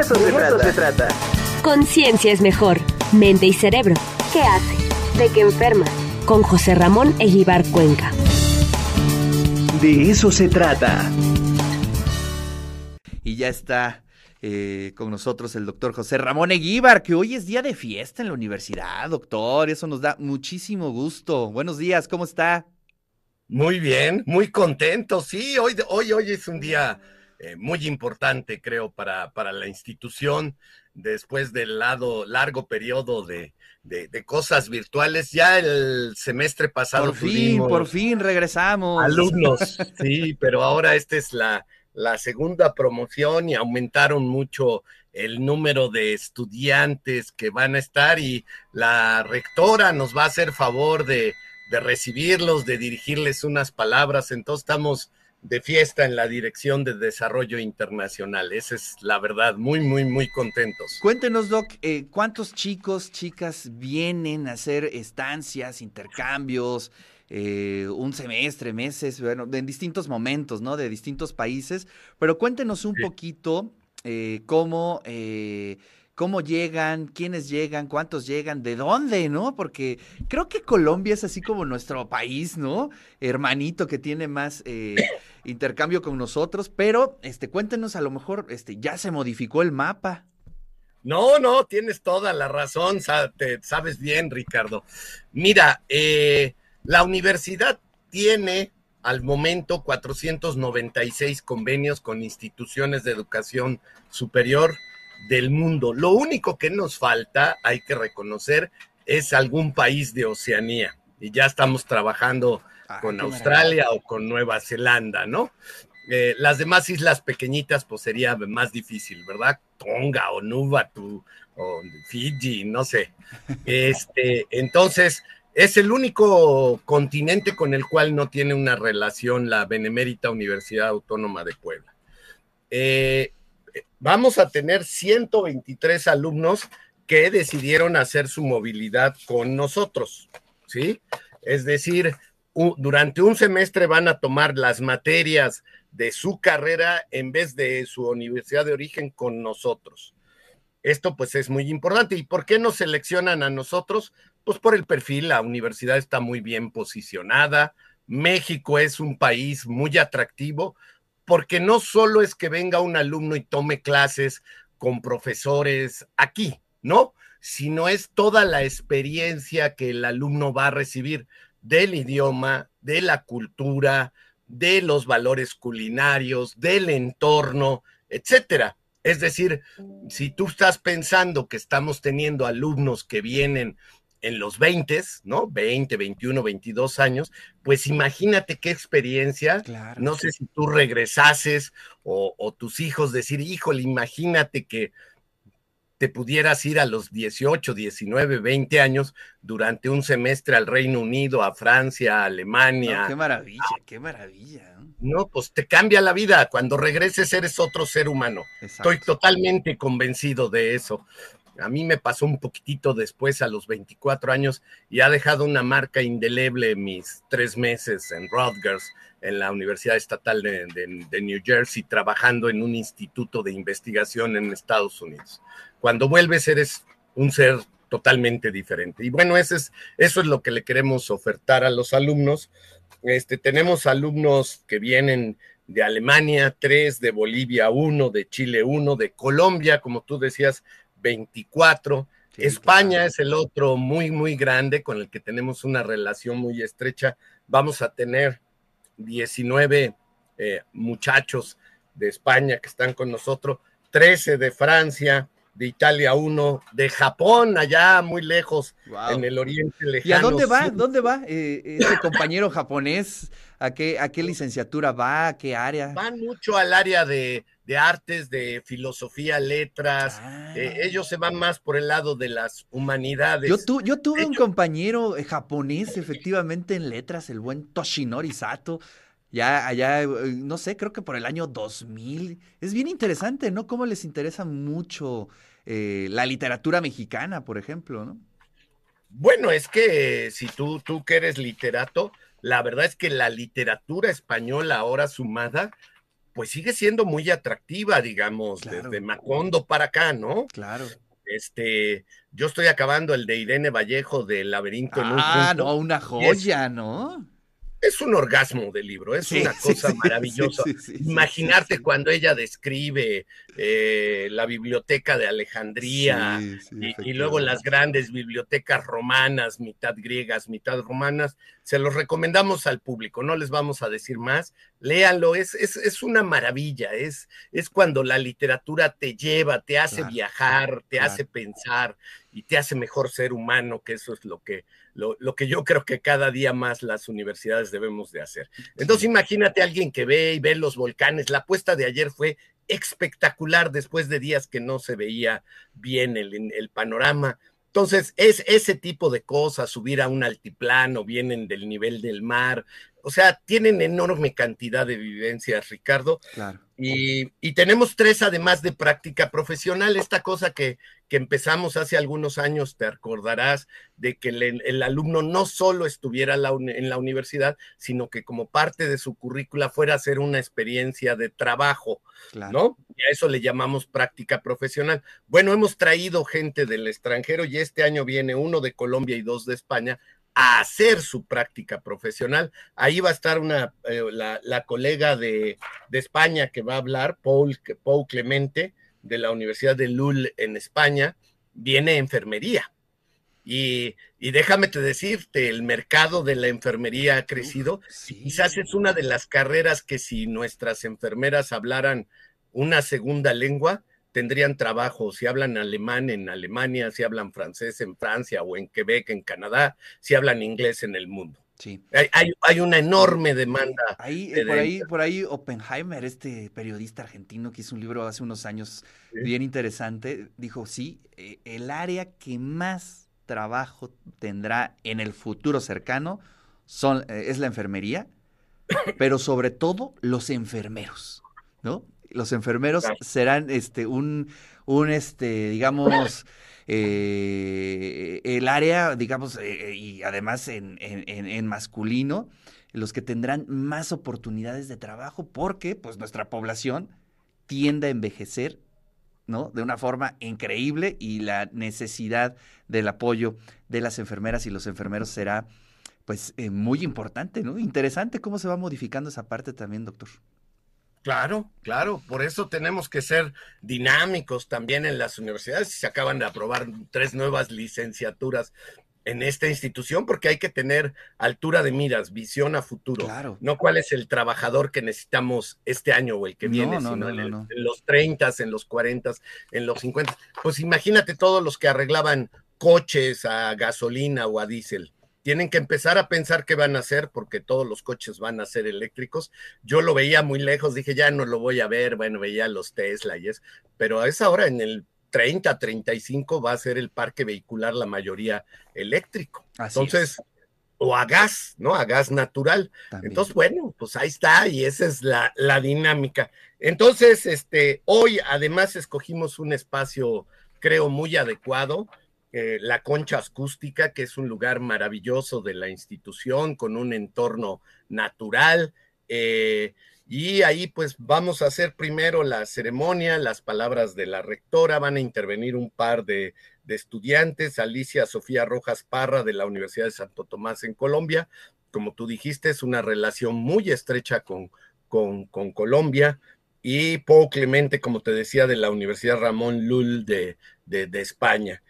Eso, se, trata. se trata. Conciencia es mejor. Mente y cerebro. ¿Qué hace? ¿De qué enferma? Con José Ramón Eguibar Cuenca. De eso se trata. Y ya está eh, con nosotros el doctor José Ramón Eguíbar, que hoy es día de fiesta en la universidad, doctor. Eso nos da muchísimo gusto. Buenos días, ¿cómo está? Muy bien, muy contento. Sí, hoy, hoy, hoy es un día eh, muy importante, creo, para, para la institución. Después del lado, largo periodo de, de, cosas virtuales, ya el semestre pasado. Por fin, por fin regresamos. Alumnos, sí, pero ahora esta es la, la segunda promoción y aumentaron mucho el número de estudiantes que van a estar y la rectora nos va a hacer favor de, recibirlos, de dirigirles unas palabras. Entonces estamos de fiesta en la Dirección de Desarrollo Internacional. Esa es la verdad, muy, muy, muy contentos. Cuéntenos, Doc, eh, ¿cuántos chicos, chicas vienen a hacer estancias, intercambios? Eh, un semestre, meses, bueno, en distintos momentos, ¿no? De distintos países. Pero cuéntenos un poquito eh, cómo, eh, cómo llegan, quiénes llegan, cuántos llegan, de dónde, ¿no? Porque creo que Colombia es así como nuestro país, ¿no? Hermanito que tiene más intercambio con nosotros, pero este, cuéntenos, a lo mejor este, ya se modificó el mapa. No, no, tienes toda la razón, sabes bien, Ricardo. Mira, eh, la universidad tiene al momento 496 convenios con instituciones de educación superior del mundo. Lo único que nos falta, hay que reconocer, es algún país de Oceanía. Y ya estamos trabajando ah, con Australia o con Nueva Zelanda, ¿no? Eh, las demás islas pequeñitas, pues sería más difícil, ¿verdad? Tonga o Nuvatu o Fiji, no sé. Este, entonces, es el único continente con el cual no tiene una relación la Benemérita Universidad Autónoma de Puebla. Eh, vamos a tener 123 alumnos que decidieron hacer su movilidad con nosotros, ¿sí? Es decir, durante un semestre van a tomar las materias de su carrera en vez de su universidad de origen con nosotros. Esto pues es muy importante. ¿Y por qué nos seleccionan a nosotros? Pues por el perfil, la universidad está muy bien posicionada. México es un país muy atractivo porque no solo es que venga un alumno y tome clases con profesores aquí, ¿no? Sino es toda la experiencia que el alumno va a recibir del idioma, de la cultura, de los valores culinarios, del entorno, etcétera. Es decir, si tú estás pensando que estamos teniendo alumnos que vienen en los 20, ¿no? 20, 21, 22 años, pues imagínate qué experiencia. No sé si tú regresases o, o, tus hijos decir, híjole, imagínate que te pudieras ir a los 18, 19, 20 años durante un semestre al Reino Unido, a Francia, a Alemania. qué maravilla, qué maravilla. No, pues te cambia la vida. Cuando regreses eres otro ser humano. Estoy totalmente convencido de eso. A mí me pasó un poquitito después, a los 24 años, y ha dejado una marca indeleble mis tres meses en Rutgers, en la Universidad Estatal de, New Jersey, trabajando en un instituto de investigación en Estados Unidos. Cuando vuelves eres un ser totalmente diferente. Y bueno, eso es, eso es lo que le queremos ofertar a los alumnos. Este, tenemos alumnos que vienen de Alemania, tres, de Bolivia, uno, de Chile, uno, de Colombia, como tú decías, 24. España es el otro muy, muy grande con el que tenemos una relación muy estrecha. Vamos a tener 19 eh, muchachos de España que están con nosotros, 13 de Francia, de Italia uno, de Japón, allá muy lejos, en el oriente lejano. ¿Y a dónde va? ¿Dónde va eh, ese compañero japonés? ¿A qué, ¿A qué licenciatura va? ¿A qué área? Van mucho al área de, artes, de filosofía, letras. Eh, ah. ellos se van más por el lado de las humanidades. Yo, yo tuve un compañero eh, japonés, efectivamente, en letras, el buen Toshinori Sato ya allá, eh, no sé, creo que por el año 2000. Es bien interesante, ¿no? Cómo les interesa mucho eh, la literatura mexicana, por ejemplo, ¿no? Bueno, es que si tú, tú que eres literato, la verdad es que la literatura española ahora sumada pues sigue siendo muy atractiva, digamos, Claro. desde Macondo para acá, ¿no? Claro. Este, yo estoy acabando el de Irene Vallejo del laberinto en un Ah, no, una joya, ¿no? Es un orgasmo de libro, es Sí, una cosa sí, maravillosa. sí, Imaginarte cuando ella describe eh, la biblioteca de Alejandría y, y luego las grandes bibliotecas romanas, mitad griegas, mitad romanas, se los recomendamos al público, no les vamos a decir más, léanlo, es, es, es una maravilla, es, es cuando la literatura te lleva, te hace Claro, viajar, te claro. hace pensar y te hace mejor ser humano, que eso es lo que, lo, lo que yo creo que cada día más las universidades debemos de hacer. Entonces imagínate a alguien que ve y ve los volcanes, la apuesta de ayer fue espectacular después de días que no se veía bien el, el panorama. Entonces, es ese tipo de cosas, subir a un altiplano, vienen del nivel del mar, o sea, tienen enorme cantidad de vivencias, Ricardo, Claro. Y, y tenemos tres además de práctica profesional, esta cosa que, que empezamos hace algunos años, te acordarás, de que el, el alumno no solo estuviera la en la universidad, sino que como parte de su currícula fuera a hacer una experiencia de trabajo, Claro. ¿no? Y a eso le llamamos práctica profesional. Bueno, hemos traído gente del extranjero y este año viene uno de Colombia y dos de España a hacer su práctica profesional. Ahí va a estar una, eh, la, la colega de, de España que va a hablar, Paul, Paul Clemente, de la Universidad de Lul en España, viene enfermería. Y, y déjame te decirte, el mercado de la enfermería ha crecido. Sí. Quizás es una de las carreras que si nuestras enfermeras hablaran una segunda lengua, tendrían trabajo. Si hablan alemán en Alemania, si hablan francés en Francia o en Quebec, en Canadá, si hablan inglés en el mundo. Sí. Hay, hay, hay una enorme demanda. Ahí, de- eh, por ahí, por ahí Oppenheimer, este periodista argentino que hizo un libro hace unos años Sí. bien interesante, dijo, sí, eh, el área que más trabajo tendrá en el futuro cercano son, eh, es la enfermería, pero sobre todo los enfermeros, ¿no? Los enfermeros serán este un, un este, digamos, eh, el área, digamos, eh, y además en, en- en- en masculino, los que tendrán más oportunidades de trabajo, porque pues nuestra población tiende a envejecer, ¿no? De una forma increíble y la necesidad del apoyo de las enfermeras y los enfermeros será pues eh, muy importante, ¿no? Interesante cómo se va modificando esa parte también, doctor. Claro, claro, por eso tenemos que ser dinámicos también en las universidades. Se acaban de aprobar tres nuevas licenciaturas en esta institución porque hay que tener altura de miras, visión a futuro. Claro. No cuál es el trabajador que necesitamos este año o el que No, viene, no, sino no, en, el- en los 30, en los 40, en los 50. Pues imagínate todos los que arreglaban coches a gasolina o a diésel. Tienen que empezar a pensar qué van a hacer porque todos los coches van a ser eléctricos. Yo lo veía muy lejos, dije, ya no lo voy a ver, bueno, veía los Tesla y es, pero a esa hora en el 30, 35 va a ser el parque vehicular la mayoría eléctrico. Así Entonces, o a gas, ¿no? A gas natural. También. Entonces, bueno, pues ahí está, y esa es la, la dinámica. Entonces, este, hoy además escogimos un espacio, creo, muy adecuado, eh, la concha acústica, que es un lugar maravilloso de la institución, con un entorno natural. eh, y ahí pues vamos a hacer primero la ceremonia, las palabras de la rectora, van a intervenir un par de, estudiantes, Alicia Sofía Rojas Parra de la Universidad de Santo Tomás en Colombia, como tú dijiste, es una relación muy estrecha con, con, con Colombia, y Paul Clemente, como te decía, de la Universidad Ramón Lul de, de España.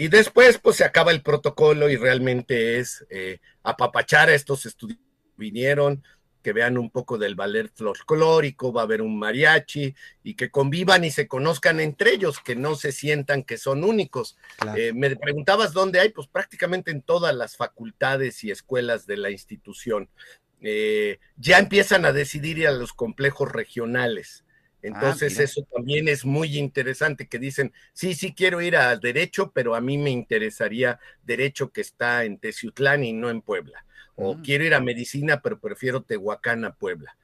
Y después, pues se acaba el protocolo y realmente es eh, apapachar a estos estudiantes que vinieron, que vean un poco del ballet folclórico, va a haber un mariachi y que convivan y se conozcan entre ellos, que no se sientan que son únicos. Claro. Eh, me preguntabas dónde hay, pues prácticamente en todas las facultades y escuelas de la institución. Eh, ya empiezan a decidir ir a los complejos regionales. Entonces mira. eso también es muy interesante, que dicen, sí, sí quiero ir a derecho, pero a mí me interesaría derecho que está en Teciutlán y no en Puebla. O Mm. quiero ir a medicina, pero prefiero Tehuacán a Puebla.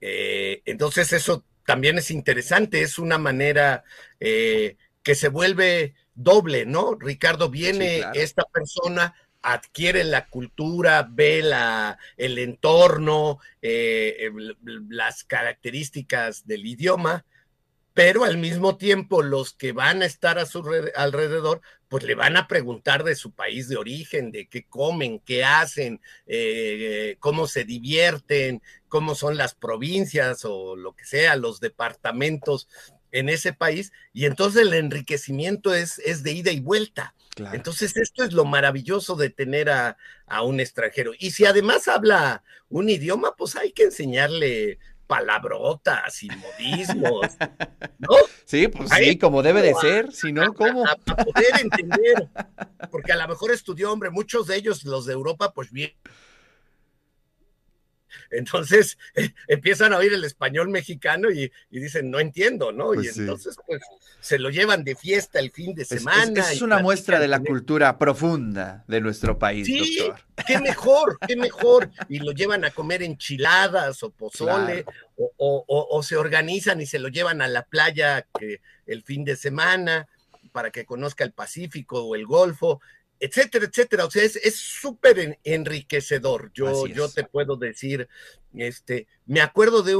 Eh, entonces eso también es interesante, es una manera eh, que se vuelve doble, ¿no? Ricardo, viene Sí, claro. esta persona adquiere la cultura, ve la, el entorno, eh, las características del idioma, pero al mismo tiempo los que van a estar a su alrededor, pues le van a preguntar de su país de origen, de qué comen, qué hacen, eh, cómo se divierten, cómo son las provincias o lo que sea, los departamentos en ese país, y entonces el enriquecimiento es, es de ida y vuelta. Entonces, esto es lo maravilloso de tener a, a, un extranjero. Y si además habla un idioma, pues hay que enseñarle palabrotas y modismos, ¿no? Sí, pues sí, como debe de ser, si no, ¿cómo? Para poder entender, porque a lo mejor estudió, hombre, muchos de ellos, los de Europa, pues bien, entonces eh, empiezan a oír el español mexicano y, dicen, no entiendo, ¿no? y pues entonces, pues, se lo llevan de fiesta el fin de semana. Es, una muestra de la cultura profunda de nuestro país, sí, Qué mejor, qué mejor. Y lo llevan a comer enchiladas o pozole, o, se organizan y se lo llevan a la playa que, el fin de semana para que conozca el Pacífico o el Golfo etcétera, etcétera. O sea, es súper enriquecedor. Yo, yo te puedo decir, este, me acuerdo de,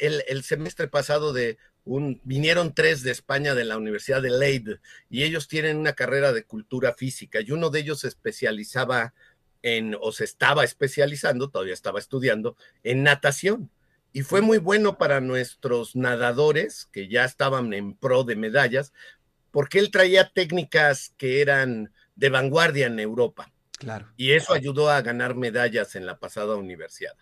el, semestre pasado de un, vinieron tres de España de la Universidad de Leyde y ellos tienen una carrera de cultura física y uno de ellos se especializaba en, o se estaba especializando, todavía estaba estudiando, en natación. Y fue muy bueno para nuestros nadadores que ya estaban en pro de medallas, porque él traía técnicas que eran de vanguardia en Europa. Claro. Y eso ayudó a ganar medallas en la pasada universidad.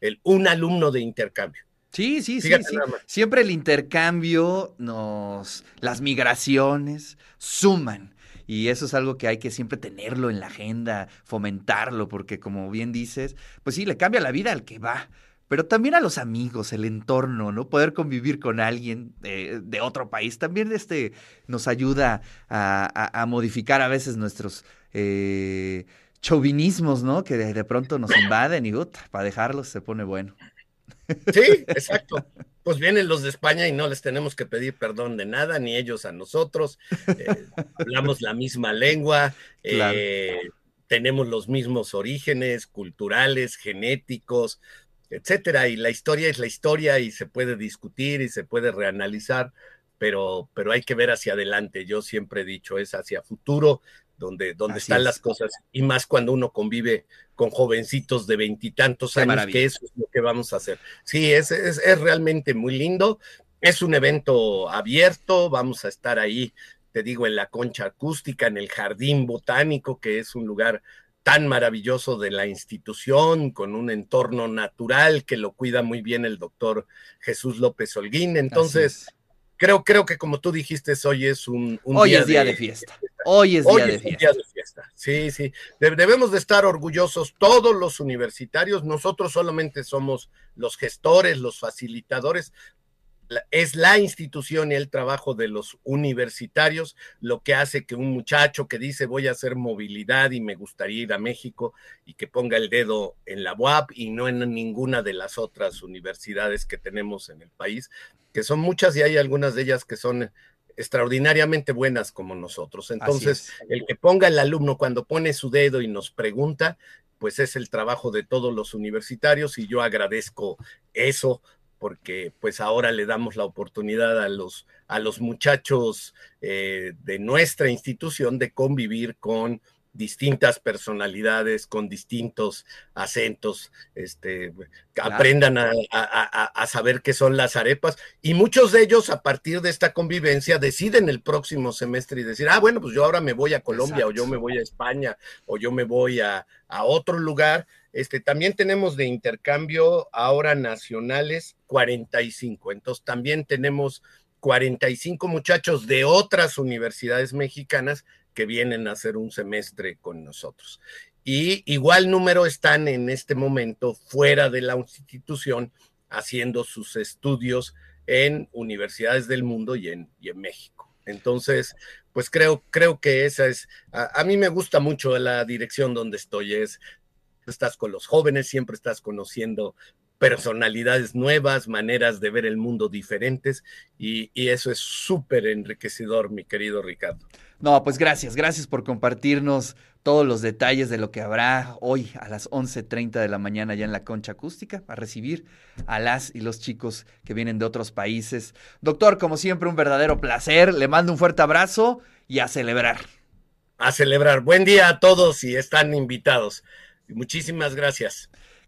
El, un alumno de intercambio. Sí, sí, sí, sí. Siempre el intercambio nos, las migraciones suman. Y eso es algo que hay que siempre tenerlo en la agenda, fomentarlo, porque como bien dices, pues sí, le cambia la vida al que va pero también a los amigos, el entorno, ¿no? Poder convivir con alguien de otro país también este, nos ayuda a, modificar a veces nuestros eh, chauvinismos, ¿no? Que de, pronto nos invaden y para dejarlos se pone bueno. Sí, exacto. Pues vienen los de España y no les tenemos que pedir perdón de nada, ni ellos a nosotros. Eh, hablamos la misma lengua, eh, tenemos los mismos orígenes culturales, genéticos, etcétera. Y la historia es la historia y se puede discutir y se puede reanalizar, pero, pero hay que ver hacia adelante. Yo siempre he dicho, es hacia futuro, donde, donde están las cosas, y más cuando uno convive con jovencitos de veintitantos años, que eso es lo que vamos a hacer. Sí, es, es, es realmente muy lindo. Es un evento abierto, vamos a estar ahí te digo, en la concha acústica, en el jardín botánico, que es un lugar tan maravilloso de la institución, con un entorno natural que lo cuida muy bien el doctor Jesús López Holguín. Entonces, creo, creo que como tú dijiste, hoy es un, hoy día, es día de, fiesta. Hoy es, día, de día de fiesta. Sí, sí. debemos de estar orgullosos todos los universitarios. Nosotros solamente somos los gestores, los facilitadores, es la institución y el trabajo de los universitarios lo que hace que un muchacho que dice voy a hacer movilidad y me gustaría ir a México y que ponga el dedo en la UAP y no en ninguna de las otras universidades que tenemos en el país, que son muchas y hay algunas de ellas que son extraordinariamente buenas como nosotros. Entonces, el que ponga el alumno cuando pone su dedo y nos pregunta, pues es el trabajo de todos los universitarios y yo agradezco eso porque pues ahora le damos la oportunidad a los, a los muchachos eh, de nuestra institución de convivir con distintas personalidades, con distintos acentos, este, aprendan a, a, saber qué son las arepas y muchos de ellos a partir de esta convivencia deciden el próximo semestre y decir, ah, bueno, pues yo ahora me voy a Colombia o yo me voy a España o yo me voy a, a otro lugar este, también tenemos de intercambio ahora nacionales 45. Entonces también tenemos 45 muchachos de otras universidades mexicanas que vienen a hacer un semestre con nosotros. Y igual número están en este momento fuera de la institución haciendo sus estudios en universidades del mundo y en, México. Entonces, pues creo, creo que esa es, a, a, mí me gusta mucho la dirección donde estoy, es estás con los jóvenes, siempre estás conociendo personalidades nuevas, maneras de ver el mundo diferentes y, y eso es súper enriquecedor, mi querido Ricardo. No, pues gracias, gracias por compartirnos todos los detalles de lo que habrá hoy a las 11.30 de la mañana ya en la concha acústica, a recibir a las y los chicos que vienen de otros países. Doctor, como siempre, un verdadero placer, le mando un fuerte abrazo y a celebrar. A celebrar. Buen día a todos y están invitados. Muchísimas gracias.